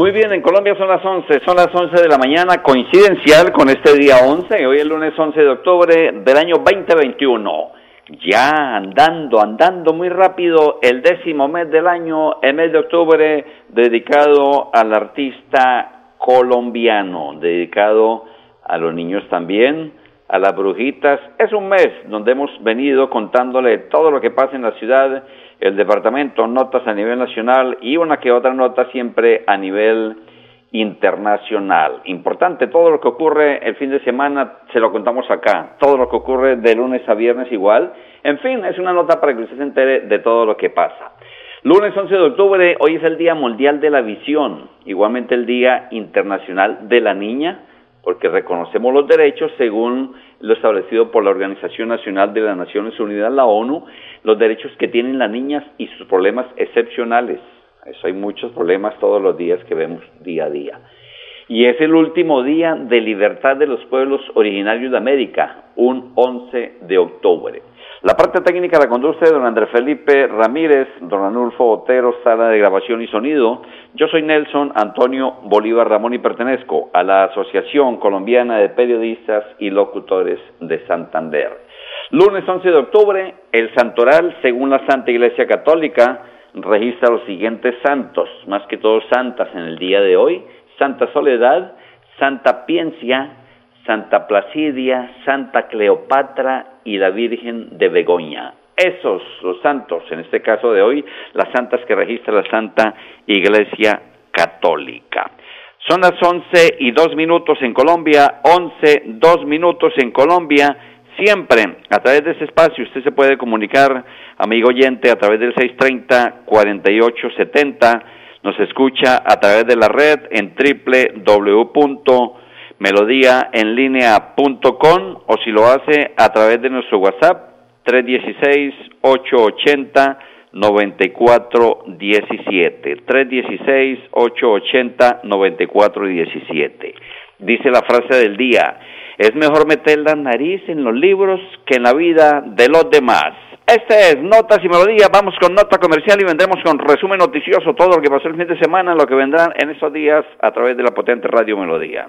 Muy bien, en Colombia son las 11, son las 11 de la mañana, coincidencial con este día 11, hoy el lunes 11 de octubre del año 2021. Ya andando, andando muy rápido, el décimo mes del año, el mes de octubre, dedicado al artista colombiano, dedicado a los niños también, a las brujitas. Es un mes donde hemos venido contándole todo lo que pasa en la ciudad el departamento, notas a nivel nacional y una que otra nota siempre a nivel internacional. Importante, todo lo que ocurre el fin de semana se lo contamos acá, todo lo que ocurre de lunes a viernes igual. En fin, es una nota para que usted se entere de todo lo que pasa. Lunes 11 de octubre, hoy es el Día Mundial de la Visión, igualmente el Día Internacional de la Niña, porque reconocemos los derechos según lo establecido por la Organización Nacional de las Naciones Unidas, la ONU, los derechos que tienen las niñas y sus problemas excepcionales. Eso hay muchos problemas todos los días que vemos día a día. Y es el último día de libertad de los pueblos originarios de América, un 11 de octubre. La parte técnica la conduce don Andrés Felipe Ramírez, don Anulfo Otero, sala de grabación y sonido. Yo soy Nelson Antonio Bolívar Ramón y pertenezco a la Asociación Colombiana de Periodistas y Locutores de Santander. Lunes 11 de octubre, el santoral, según la Santa Iglesia Católica, registra los siguientes santos, más que todos santas en el día de hoy. Santa Soledad, Santa Piencia, Santa Placidia, Santa Cleopatra y la Virgen de Begoña. Esos, los santos, en este caso de hoy, las santas que registra la Santa Iglesia Católica. Son las once y dos minutos en Colombia, once, dos minutos en Colombia. Siempre a través de ese espacio usted se puede comunicar, amigo oyente, a través del 630-4870. Nos escucha a través de la red en www melodíaenlínea.com o si lo hace a través de nuestro WhatsApp 316-880-9417. 316-880-9417. Dice la frase del día, es mejor meter la nariz en los libros que en la vida de los demás. Este es Notas y Melodías. Vamos con nota comercial y vendremos con resumen noticioso todo lo que pasó el fin de semana, lo que vendrán en estos días a través de la potente Radio Melodía.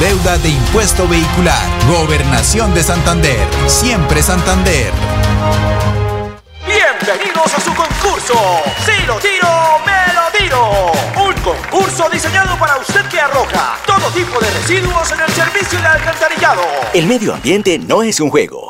deuda de impuesto vehicular. Gobernación de Santander. Siempre Santander. Bienvenidos a su concurso. Si lo tiro, me lo tiro. Un concurso diseñado para usted que arroja todo tipo de residuos en el servicio de alcantarillado. El medio ambiente no es un juego.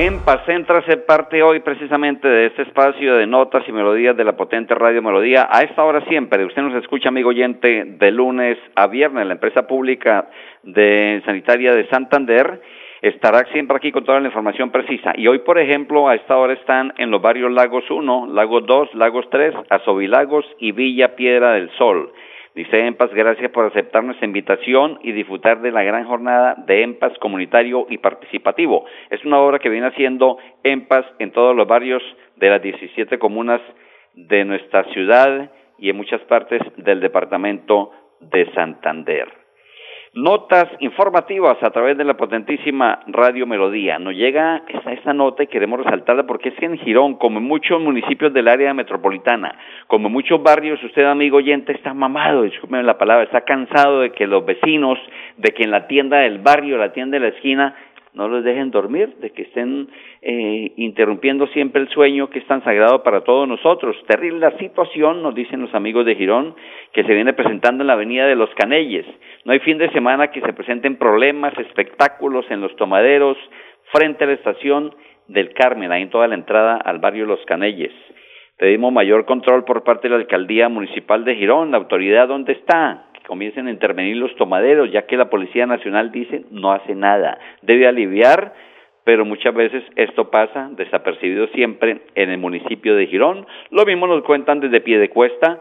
En Pacentra se parte hoy precisamente de este espacio de notas y melodías de la potente Radio Melodía. A esta hora siempre, usted nos escucha, amigo oyente, de lunes a viernes, la empresa pública de sanitaria de Santander estará siempre aquí con toda la información precisa. Y hoy, por ejemplo, a esta hora están en los barrios Lagos 1, Lagos 2, Lagos 3, Azovilagos y Villa Piedra del Sol. Dice EMPAS, gracias por aceptar nuestra invitación y disfrutar de la gran jornada de EMPAS comunitario y participativo. Es una obra que viene haciendo EMPAS en todos los barrios de las 17 comunas de nuestra ciudad y en muchas partes del departamento de Santander. Notas informativas a través de la potentísima Radio Melodía. Nos llega esta, esta nota y queremos resaltarla porque es que en Girón, como en muchos municipios del área metropolitana, como en muchos barrios, usted, amigo oyente, está mamado, discúlpeme la palabra, está cansado de que los vecinos, de que en la tienda del barrio, la tienda de la esquina, no los dejen dormir, de que estén eh, interrumpiendo siempre el sueño que es tan sagrado para todos nosotros. Terrible la situación, nos dicen los amigos de Girón, que se viene presentando en la avenida de los Canelles. No hay fin de semana que se presenten problemas, espectáculos en los tomaderos, frente a la estación del Carmen, ahí en toda la entrada al barrio Los Canelles. Pedimos mayor control por parte de la alcaldía municipal de Girón. La autoridad, ¿dónde está? Comiencen a intervenir los tomaderos, ya que la Policía Nacional dice no hace nada. Debe aliviar, pero muchas veces esto pasa desapercibido siempre en el municipio de Girón. Lo mismo nos cuentan desde Piedecuesta,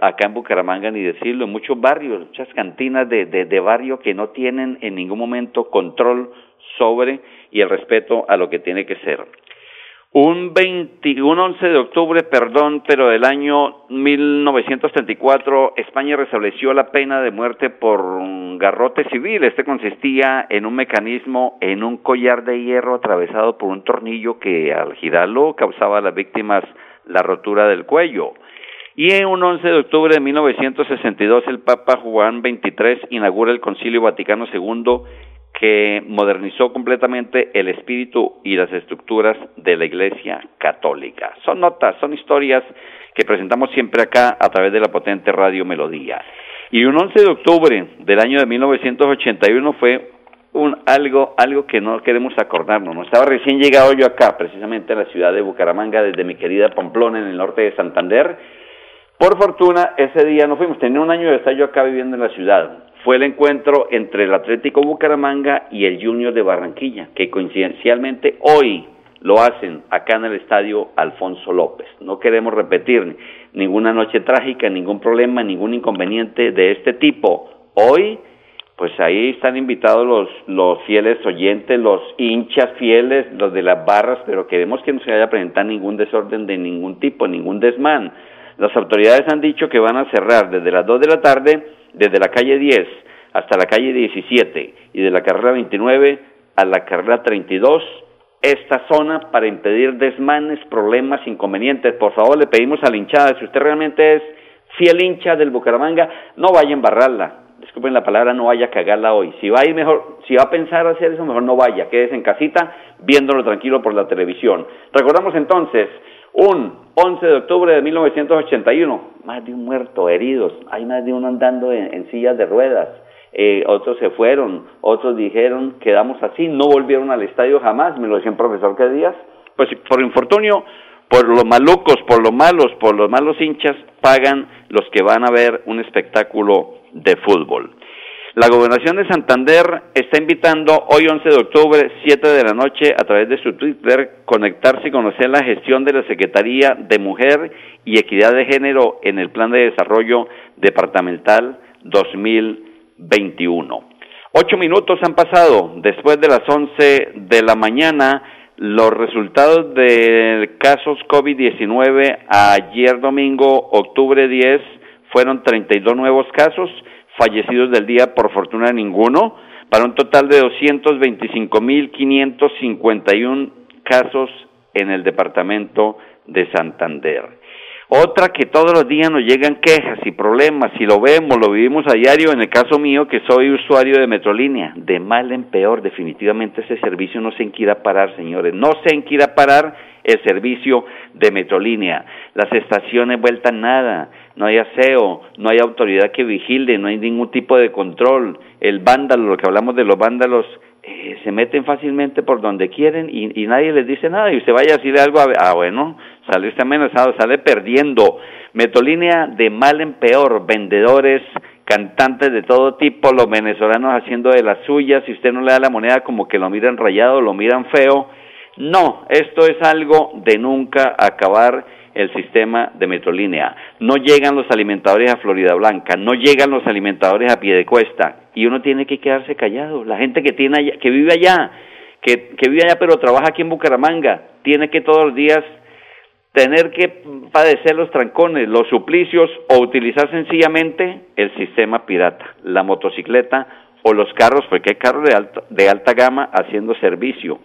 acá en Bucaramanga, ni decirlo, en muchos barrios, muchas cantinas de, de, de barrio que no tienen en ningún momento control sobre y el respeto a lo que tiene que ser. Un 21 11 de octubre, perdón, pero del año 1934, España restableció la pena de muerte por un garrote civil. Este consistía en un mecanismo, en un collar de hierro atravesado por un tornillo que al girarlo causaba a las víctimas la rotura del cuello. Y en un 11 de octubre de 1962, el Papa Juan XXIII inaugura el Concilio Vaticano II que modernizó completamente el espíritu y las estructuras de la Iglesia Católica. Son notas, son historias que presentamos siempre acá a través de la potente Radio Melodía. Y un 11 de octubre del año de 1981 fue un algo algo que no queremos acordarnos. No estaba recién llegado yo acá, precisamente a la ciudad de Bucaramanga desde mi querida Pamplona en el norte de Santander. Por fortuna ese día no fuimos, tenía un año de estar yo acá viviendo en la ciudad fue el encuentro entre el Atlético Bucaramanga y el Junior de Barranquilla, que coincidencialmente hoy lo hacen acá en el estadio Alfonso López. No queremos repetir ninguna noche trágica, ningún problema, ningún inconveniente de este tipo. Hoy, pues ahí están invitados los, fieles oyentes, los hinchas fieles, los de las barras, pero queremos que no se vaya a presentar ningún desorden de ningún tipo, ningún desmán. Las autoridades han dicho que van a cerrar desde las 2 de la tarde desde la calle 10 hasta la calle 17 y de la carrera 29 a la carrera 32 esta zona para impedir desmanes, problemas, inconvenientes. Por favor, le pedimos a la hinchada, si usted realmente es fiel hincha del Bucaramanga, no vaya a embarrarla. Disculpen la palabra, no vaya a cagarla hoy. Si va a ir mejor, si va a pensar hacer eso, mejor no vaya, quédese en casita viéndolo tranquilo por la televisión. Recordamos entonces un 11 de octubre de 1981, más de un muerto, heridos, hay más de uno andando en, sillas de ruedas. Eh, otros se fueron, otros dijeron, quedamos así, no volvieron al estadio jamás, me lo decía un profesor que días. Pues por infortunio, por los malucos, por los malos, por los malos hinchas, pagan los que van a ver un espectáculo de fútbol. La Gobernación de Santander está invitando hoy 11 de octubre, 7 de la noche, a través de su Twitter, conectarse y conocer la gestión de la Secretaría de Mujer y Equidad de Género en el Plan de Desarrollo Departamental 2021. Ocho minutos han pasado después de las 11 de la mañana. Los resultados de casos COVID-19 ayer domingo, octubre 10, fueron 32 nuevos casos fallecidos del día, por fortuna ninguno, para un total de 225.551 casos en el departamento de Santander. Otra que todos los días nos llegan quejas y problemas, si lo vemos, lo vivimos a diario, en el caso mío que soy usuario de Metrolínea, de mal en peor, definitivamente ese servicio no se en parar, señores, no se en parar el servicio de Metrolínea. Las estaciones vueltan nada, no hay aseo, no hay autoridad que vigile, no hay ningún tipo de control. El vándalo, lo que hablamos de los vándalos, eh, se meten fácilmente por donde quieren y, nadie les dice nada. Y usted vaya a decirle algo, a, ah, bueno, sale usted amenazado, sale perdiendo. Metolínea de mal en peor, vendedores, cantantes de todo tipo, los venezolanos haciendo de las suyas, si usted no le da la moneda como que lo miran rayado, lo miran feo. No, esto es algo de nunca acabar el sistema de Metrolínea. No llegan los alimentadores a Florida Blanca, no llegan los alimentadores a Piedecuesta y uno tiene que quedarse callado. La gente que tiene que vive allá, que, que vive allá pero trabaja aquí en Bucaramanga, tiene que todos los días tener que padecer los trancones, los suplicios o utilizar sencillamente el sistema pirata, la motocicleta o los carros, porque hay carros de alta, de alta gama haciendo servicio.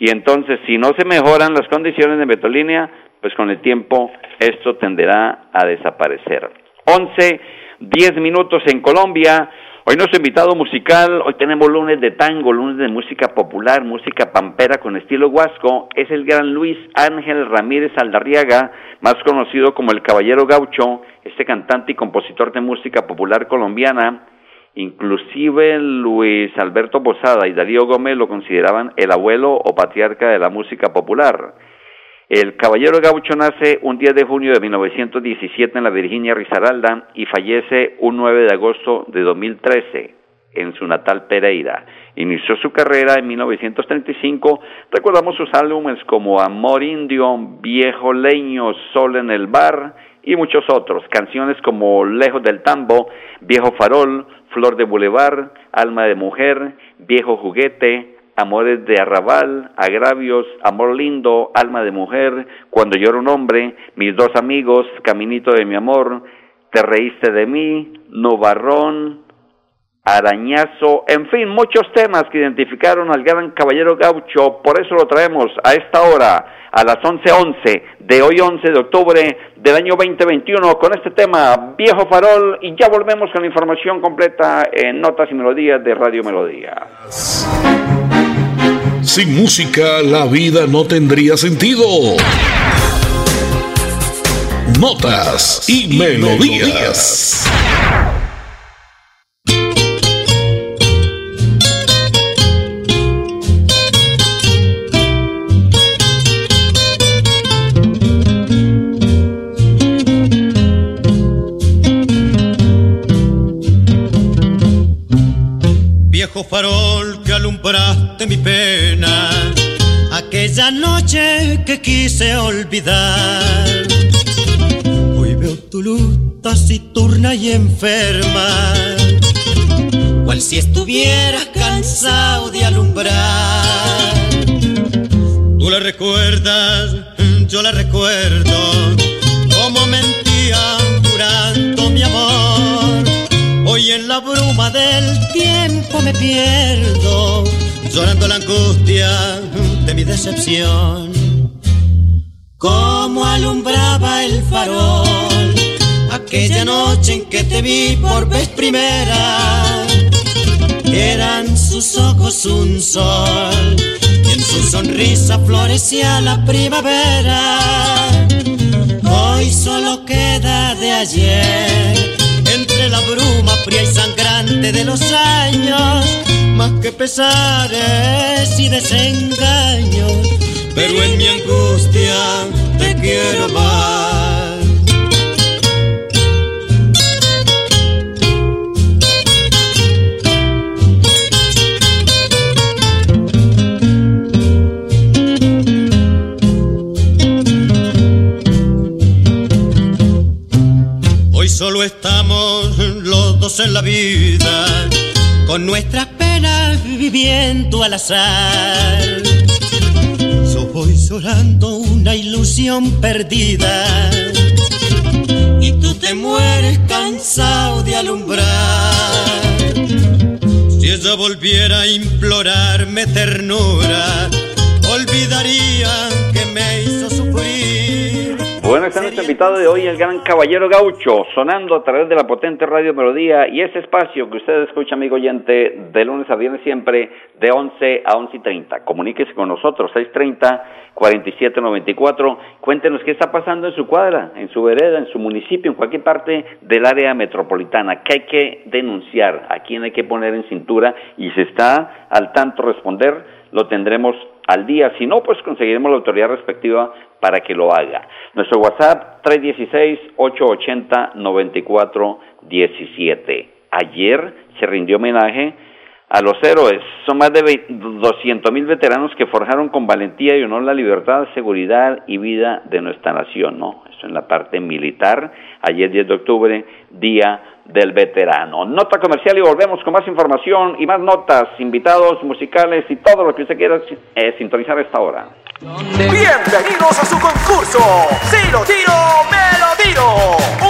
Y entonces, si no se mejoran las condiciones de Metrolínea, pues con el tiempo esto tenderá a desaparecer. 11, 10 minutos en Colombia. Hoy nuestro invitado musical, hoy tenemos lunes de tango, lunes de música popular, música pampera con estilo huasco, es el gran Luis Ángel Ramírez Aldarriaga, más conocido como el Caballero Gaucho, este cantante y compositor de música popular colombiana, inclusive Luis Alberto Posada y Darío Gómez lo consideraban el abuelo o patriarca de la música popular. El caballero gaucho nace un 10 de junio de 1917 en la Virginia Risaralda y fallece un 9 de agosto de 2013 en su natal Pereira. Inició su carrera en 1935. Recordamos sus álbumes como Amor Indio, Viejo Leño, Sol en el Bar y muchos otros. Canciones como Lejos del Tambo, Viejo Farol, Flor de Boulevard, Alma de Mujer, Viejo Juguete, Amores de Arrabal, Agravios, Amor Lindo, Alma de Mujer, Cuando lloro un hombre, Mis dos amigos, Caminito de mi amor, Te reíste de mí, Novarrón, Arañazo, en fin, muchos temas que identificaron al gran caballero gaucho, por eso lo traemos a esta hora, a las 11.11 de hoy 11 de octubre del año 2021, con este tema, Viejo Farol, y ya volvemos con la información completa en Notas y Melodías de Radio Melodía. Sin música la vida no tendría sentido. Notas y, melodías. Farol que alumbraste mi pena, aquella noche que quise olvidar. Hoy veo tu luz taciturna y enferma, cual si estuvieras cansado de alumbrar. Tú la recuerdas, yo la recuerdo, la bruma del tiempo me pierdo, llorando la angustia de mi decepción. Como alumbraba el farol aquella noche en que te vi por vez primera. Eran sus ojos un sol y en su sonrisa florecía la primavera. Hoy solo queda de ayer la bruma fría y sangrante de los años, más que pesares y desengaños, pero en mi angustia te quiero más. Hoy solo estamos en la vida, con nuestras penas viviendo al azar. Yo voy llorando una ilusión perdida y tú te mueres cansado de alumbrar. Si ella volviera a implorarme ternura, olvidaría Bueno, está nuestro invitado de hoy, el gran Caballero Gaucho, sonando a través de la potente Radio Melodía y ese espacio que usted escucha, amigo oyente, de lunes a viernes siempre, de 11 a 11 y 30. Comuníquese con nosotros, 630-4794. Cuéntenos qué está pasando en su cuadra, en su vereda, en su municipio, en cualquier parte del área metropolitana. ¿Qué hay que denunciar? ¿A quién hay que poner en cintura? Y si está al tanto responder, lo tendremos al día. Si no, pues conseguiremos la autoridad respectiva para que lo haga. Nuestro WhatsApp 316-880-9417. Ayer se rindió homenaje a los héroes. Son más de 200 mil veteranos que forjaron con valentía y honor la libertad, seguridad y vida de nuestra nación, ¿no? Eso en la parte militar. Ayer 10 de octubre, Día del Veterano. Nota comercial y volvemos con más información y más notas, invitados musicales y todo lo que usted quiera eh, sintonizar esta hora. Bienvenidos a su concurso. Si tiro, me lo tiro.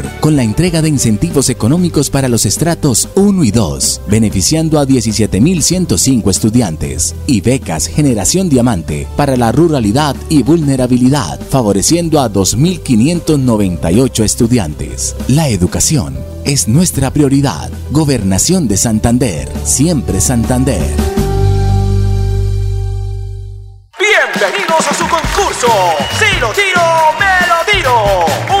con la entrega de incentivos económicos para los estratos 1 y 2, beneficiando a 17.105 estudiantes, y becas Generación Diamante para la ruralidad y vulnerabilidad, favoreciendo a 2.598 estudiantes. La educación es nuestra prioridad. Gobernación de Santander, siempre Santander. Bienvenidos a su concurso. Si lo tiro, me lo tiro.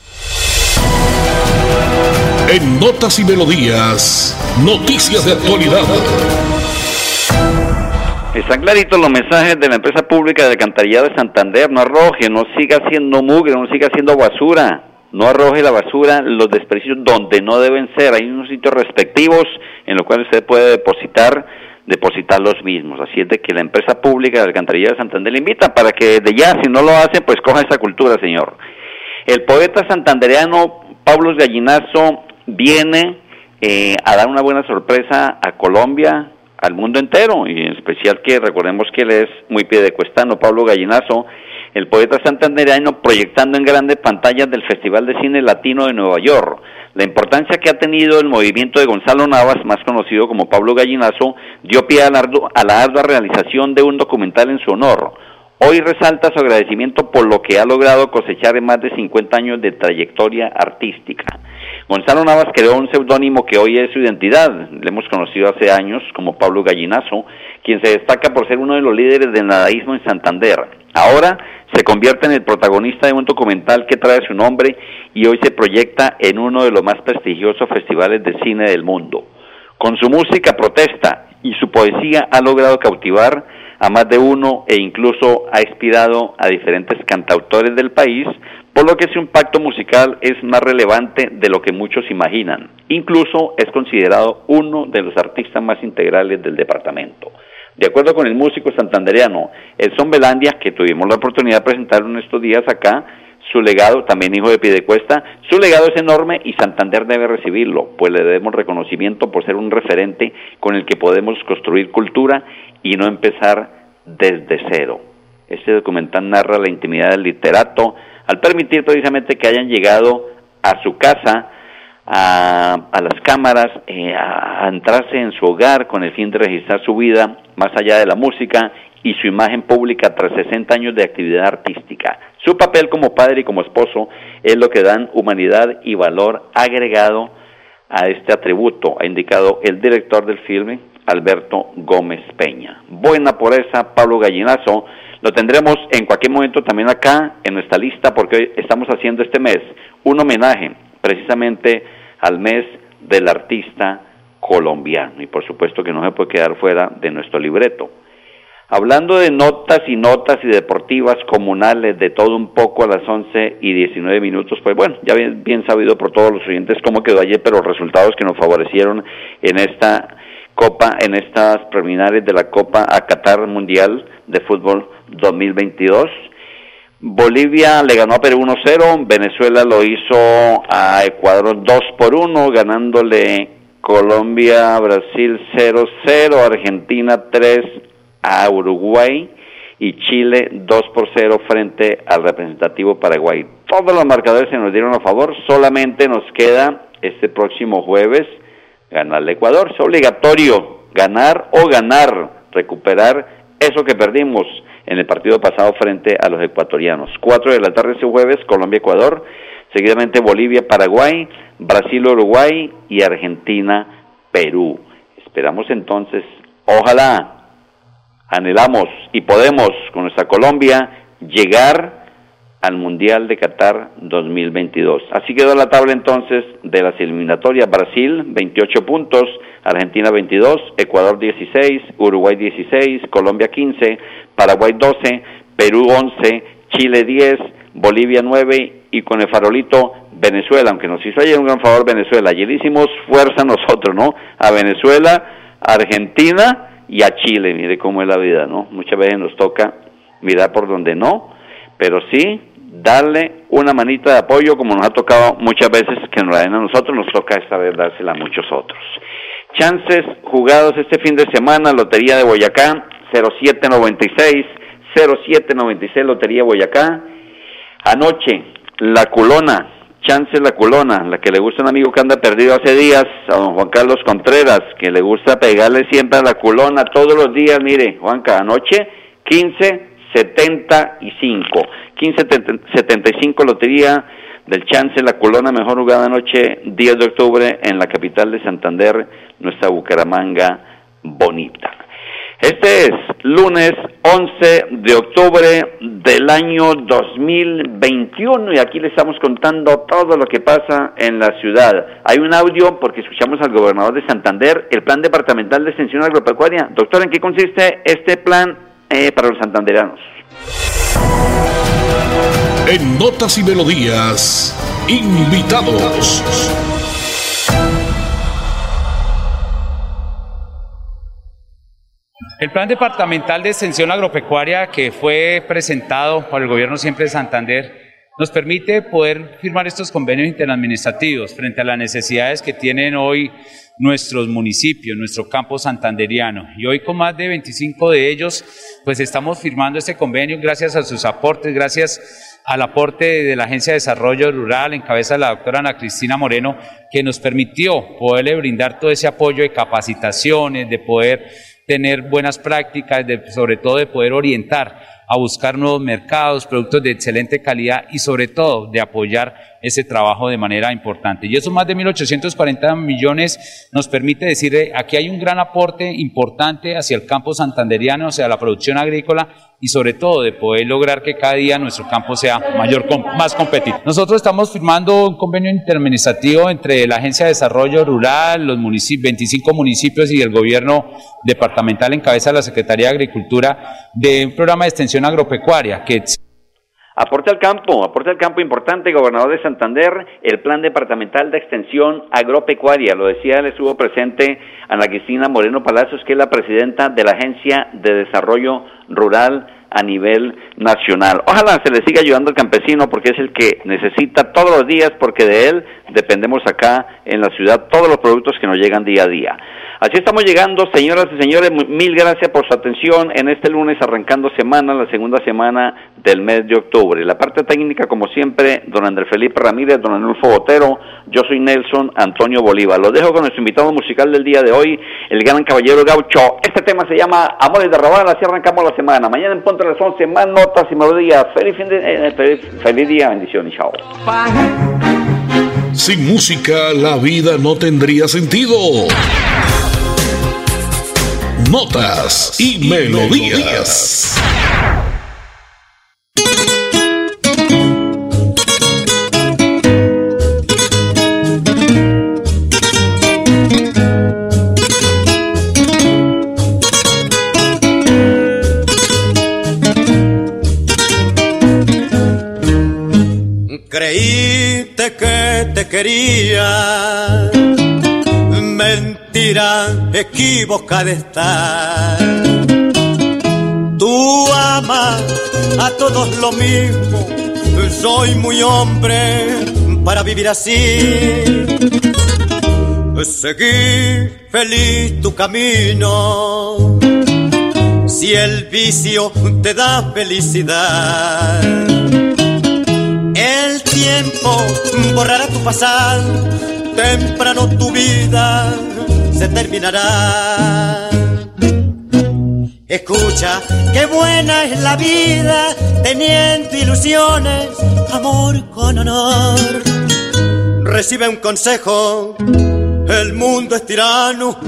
En Notas y Melodías, noticias de actualidad. Están claritos los mensajes de la empresa pública de alcantarillado de Santander. No arroje, no siga haciendo mugre, no siga haciendo basura. No arroje la basura, los desperdicios donde no deben ser. Hay unos sitios respectivos en los cuales usted puede depositar depositar los mismos. Así es de que la empresa pública de alcantarillado de Santander le invita para que de ya, si no lo hace, pues coja esa cultura, señor. El poeta santandereano Pablo Gallinazo viene eh, a dar una buena sorpresa a Colombia, al mundo entero, y en especial que recordemos que él es muy piedecuestano, Pablo Gallinazo, el poeta santandereano proyectando en grandes pantallas del Festival de Cine Latino de Nueva York. La importancia que ha tenido el movimiento de Gonzalo Navas, más conocido como Pablo Gallinazo, dio pie a la, a la ardua realización de un documental en su honor. Hoy resalta su agradecimiento por lo que ha logrado cosechar en más de 50 años de trayectoria artística. Gonzalo Navas creó un seudónimo que hoy es su identidad. Le hemos conocido hace años como Pablo Gallinazo, quien se destaca por ser uno de los líderes del nadaísmo en Santander. Ahora se convierte en el protagonista de un documental que trae su nombre y hoy se proyecta en uno de los más prestigiosos festivales de cine del mundo. Con su música protesta y su poesía ha logrado cautivar a más de uno e incluso ha inspirado a diferentes cantautores del país por lo que su impacto musical es más relevante de lo que muchos imaginan. Incluso es considerado uno de los artistas más integrales del departamento. De acuerdo con el músico santandereano Elson Belandia, que tuvimos la oportunidad de presentarlo en estos días acá, su legado, también hijo de Piedecuesta, su legado es enorme y Santander debe recibirlo, pues le debemos reconocimiento por ser un referente con el que podemos construir cultura y no empezar desde cero. Este documental narra la intimidad del literato, al permitir precisamente que hayan llegado a su casa, a, las cámaras, eh, a, entrarse en su hogar con el fin de registrar su vida más allá de la música y su imagen pública tras 60 años de actividad artística. Su papel como padre y como esposo es lo que dan humanidad y valor agregado a este atributo, ha indicado el director del filme, Alberto Gómez Peña. Buena por esa, Pablo Gallinazo, lo tendremos en cualquier momento también acá en nuestra lista porque hoy estamos haciendo este mes un homenaje precisamente al mes del artista colombiano y por supuesto que no se puede quedar fuera de nuestro libreto. Hablando de notas y notas y deportivas comunales, de todo un poco a las 11 y 19 minutos, pues bueno, ya bien, bien sabido por todos los oyentes cómo quedó ayer, pero los resultados que nos favorecieron en esta Copa, en estas preliminares de la Copa a Qatar Mundial de Fútbol 2022. Bolivia le ganó a Perú 1-0, Venezuela lo hizo a Ecuador 2 por 1, ganándole Colombia, Brasil 0-0, Argentina 3 a Uruguay y Chile 2 por 0 frente al representativo Paraguay. Todos los marcadores se nos dieron a favor, solamente nos queda este próximo jueves ganar el Ecuador. Es obligatorio ganar o ganar, recuperar eso que perdimos en el partido pasado frente a los ecuatorianos. 4 de la tarde ese jueves, Colombia-Ecuador, seguidamente Bolivia-Paraguay, Brasil-Uruguay y Argentina-Perú. Esperamos entonces, ojalá, anhelamos y podemos con nuestra Colombia llegar al Mundial de Qatar 2022. Así quedó la tabla entonces de las eliminatorias. Brasil 28 puntos, Argentina 22, Ecuador 16, Uruguay 16, Colombia 15, Paraguay 12, Perú 11, Chile 10, Bolivia 9 y con el farolito Venezuela, aunque nos hizo ayer un gran favor Venezuela. Ayer hicimos fuerza nosotros, ¿no? A Venezuela, Argentina y a Chile. Mire cómo es la vida, ¿no? Muchas veces nos toca mirar por donde no, pero sí darle una manita de apoyo como nos ha tocado muchas veces que nos la den a nosotros, nos toca esta vez dársela a muchos otros. Chances jugados este fin de semana, Lotería de Boyacá, 0796, 0796 Lotería Boyacá. Anoche, La Culona, Chances La Culona, la que le gusta un amigo que anda perdido hace días, a don Juan Carlos Contreras, que le gusta pegarle siempre a La Culona todos los días, mire, Juanca, anoche, 1575, 1575 Lotería del Chance, la Culona mejor jugada anoche, 10 de octubre, en la capital de Santander, nuestra Bucaramanga bonita. Este es lunes 11 de octubre del año 2021 y aquí le estamos contando todo lo que pasa en la ciudad. Hay un audio porque escuchamos al gobernador de Santander, el plan departamental de extensión agropecuaria. Doctor, ¿en qué consiste este plan eh, para los santanderanos? En Notas y Melodías, invitados. El plan departamental de extensión agropecuaria que fue presentado por el gobierno siempre de Santander nos permite poder firmar estos convenios interadministrativos frente a las necesidades que tienen hoy nuestros municipios, nuestro campo santanderiano. Y hoy con más de 25 de ellos, pues estamos firmando este convenio gracias a sus aportes, gracias al aporte de la Agencia de Desarrollo Rural en cabeza de la doctora Ana Cristina Moreno, que nos permitió poderle brindar todo ese apoyo de capacitaciones, de poder tener buenas prácticas, sobre todo de poder orientar a buscar nuevos mercados, productos de excelente calidad y sobre todo de apoyar ese trabajo de manera importante. Y esos más de 1.840 millones nos permite decir, aquí hay un gran aporte importante hacia el campo santanderiano, hacia la producción agrícola y sobre todo de poder lograr que cada día nuestro campo sea mayor, más competitivo. Nosotros estamos firmando un convenio interadministrativo entre la Agencia de Desarrollo Rural, los municipios, 25 municipios y el gobierno departamental en cabeza de la Secretaría de Agricultura de un programa de extensión agropecuaria que Aporte al campo, aporte al campo importante, gobernador de Santander, el plan departamental de extensión agropecuaria, lo decía, le estuvo presente Ana Cristina Moreno Palacios, que es la presidenta de la Agencia de Desarrollo Rural a nivel nacional. Ojalá se le siga ayudando al campesino porque es el que necesita todos los días, porque de él dependemos acá en la ciudad todos los productos que nos llegan día a día. Así estamos llegando, señoras y señores, mil gracias por su atención en este lunes arrancando semana, la segunda semana del mes de octubre. La parte técnica, como siempre, don Andrés Felipe Ramírez, don Anulfo Botero, yo soy Nelson Antonio Bolívar. Los dejo con nuestro invitado musical del día de hoy, el gran caballero gaucho. Este tema se llama Amores de Rabal, así arrancamos la semana. Mañana en punto de las 11, más notas y melodías. Feliz, fin de, eh, feliz, feliz día, bendiciones, chao. Sin música la vida no tendría sentido. Notas y, melodías. Quería mentira equivocada estar. Tú amas a todos lo mismo, soy muy hombre para vivir así. Seguí feliz tu camino, si el vicio te da felicidad. Tiempo borrará tu pasado, temprano tu vida se terminará. Escucha, qué buena es la vida, teniendo ilusiones, amor con honor. Recibe un consejo, el mundo es tirano,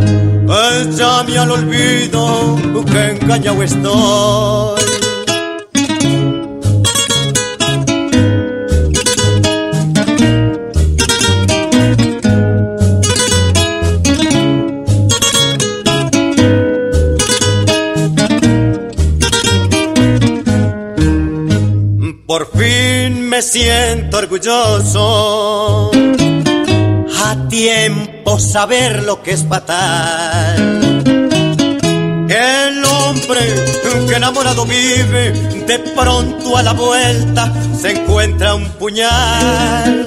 échame al olvido, que engañado estoy. Me siento orgulloso. A tiempo saber lo que es fatal. El hombre que enamorado vive, de pronto a la vuelta se encuentra un puñal.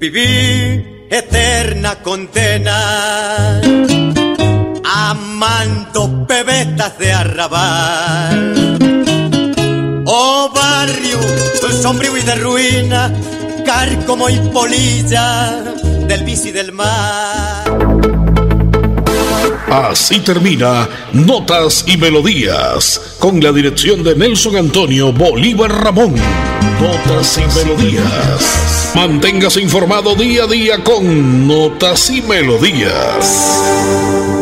Viví eterna condena, amando bebetas de arrabal. Oh barrio, sombrío y de ruina, cárcomo y polilla del bici del mar. Así termina Notas y Melodías, con la dirección de Nelson Antonio Bolívar Ramón. Notas y Melodías. Manténgase informado día a día con Notas y Melodías.